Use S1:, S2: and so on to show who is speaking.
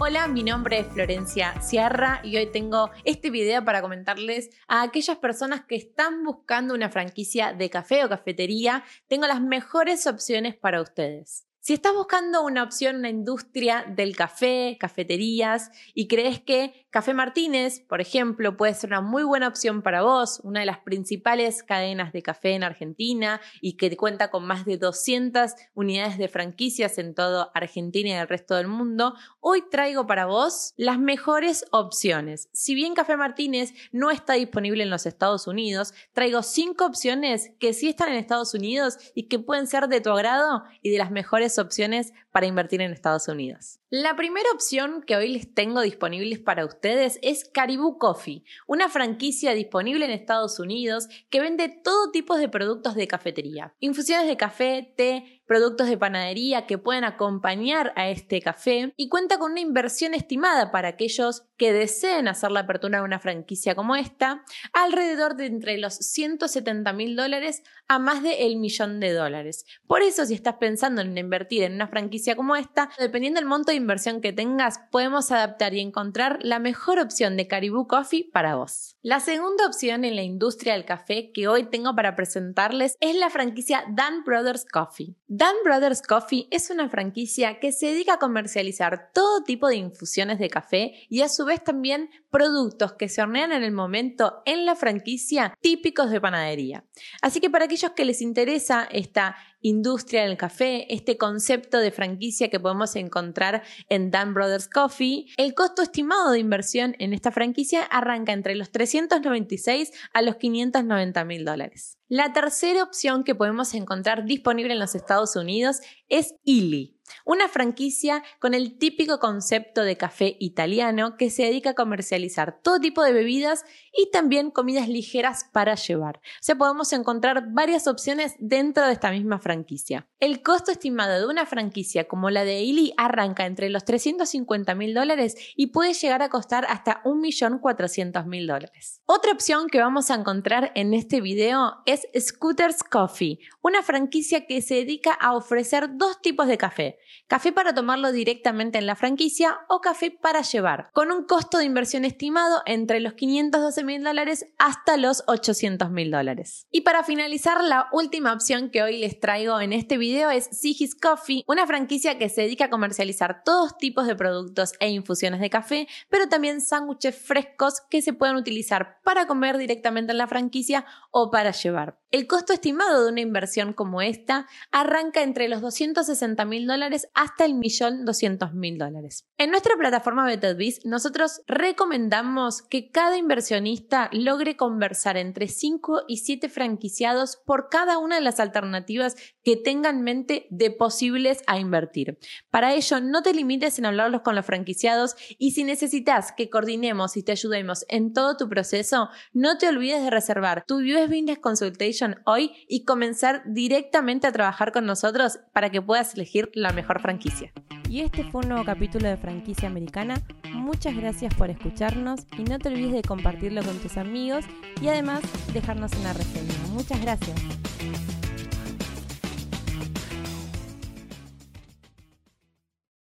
S1: Hola, mi nombre es Florencia Sierra y hoy tengo este video para comentarles a aquellas personas que están buscando una franquicia de café o cafetería. Tengo las mejores opciones para ustedes. Si estás buscando una opción en la industria del café, cafeterías y crees que Café Martínez, por ejemplo, puede ser una muy buena opción para vos, una de las principales cadenas de café en Argentina y que cuenta con más de 200 unidades de franquicias en todo Argentina y el resto del mundo, hoy traigo para vos las mejores opciones. Si bien Café Martínez no está disponible en los Estados Unidos, traigo cinco opciones que sí están en Estados Unidos y que pueden ser de tu agrado y de las mejores opciones para invertir en Estados Unidos. La primera opción que hoy les tengo disponibles para ustedes es Caribou Coffee, una franquicia disponible en Estados Unidos que vende todo tipo de productos de cafetería. Infusiones de café, té, productos de panadería que pueden acompañar a este café y cuenta con una inversión estimada para aquellos que deseen hacer la apertura de una franquicia como esta, alrededor de entre los 170 mil dólares a más de el millón de dólares. Por eso, si estás pensando en invertir en una franquicia como esta, dependiendo del monto de inversión que tengas, podemos adaptar y encontrar la mejor opción de Caribou Coffee para vos. La segunda opción en la industria del café que hoy tengo para presentarles es la franquicia Dan Brothers Coffee. Dan Brothers Coffee es una franquicia que se dedica a comercializar todo tipo de infusiones de café y a su vez también productos que se hornean en el momento en la franquicia típicos de panadería. Así que para aquellos que les interesa esta industria del café, este concepto de franquicia que podemos encontrar en Dan Brothers Coffee, el costo estimado de inversión en esta franquicia arranca entre los 396 a los 590 mil dólares. La tercera opción que podemos encontrar disponible en los Estados Unidos es Illy una franquicia con el típico concepto de café italiano que se dedica a comercializar todo tipo de bebidas y también comidas ligeras para llevar. O sea, podemos encontrar varias opciones dentro de esta misma franquicia. El costo estimado de una franquicia como la de Illy arranca entre los 350 mil dólares y puede llegar a costar hasta 1.400.000 dólares. Otra opción que vamos a encontrar en este video es Scooters Coffee, una franquicia que se dedica a ofrecer dos tipos de café Café para tomarlo directamente en la franquicia o café para llevar, con un costo de inversión estimado entre los 512 mil dólares hasta los 800 mil dólares. Y para finalizar, la última opción que hoy les traigo en este video es Sigis Coffee, una franquicia que se dedica a comercializar todos tipos de productos e infusiones de café, pero también sándwiches frescos que se pueden utilizar para comer directamente en la franquicia o para llevar. El costo estimado de una inversión como esta arranca entre los 260 mil dólares hasta el millón 200 mil dólares. En nuestra plataforma BetterBiz, nosotros recomendamos que cada inversionista logre conversar entre 5 y 7 franquiciados por cada una de las alternativas que tengan en mente de posibles a invertir. Para ello, no te limites en hablarlos con los franquiciados y si necesitas que coordinemos y te ayudemos en todo tu proceso, no te olvides de reservar tu US Business Consultation hoy y comenzar directamente a trabajar con nosotros para que puedas elegir la mejor franquicia. Y este fue un nuevo capítulo de Franquicia Americana. Muchas gracias por escucharnos y no te olvides de compartirlo con tus amigos y además dejarnos una reseña. Muchas gracias.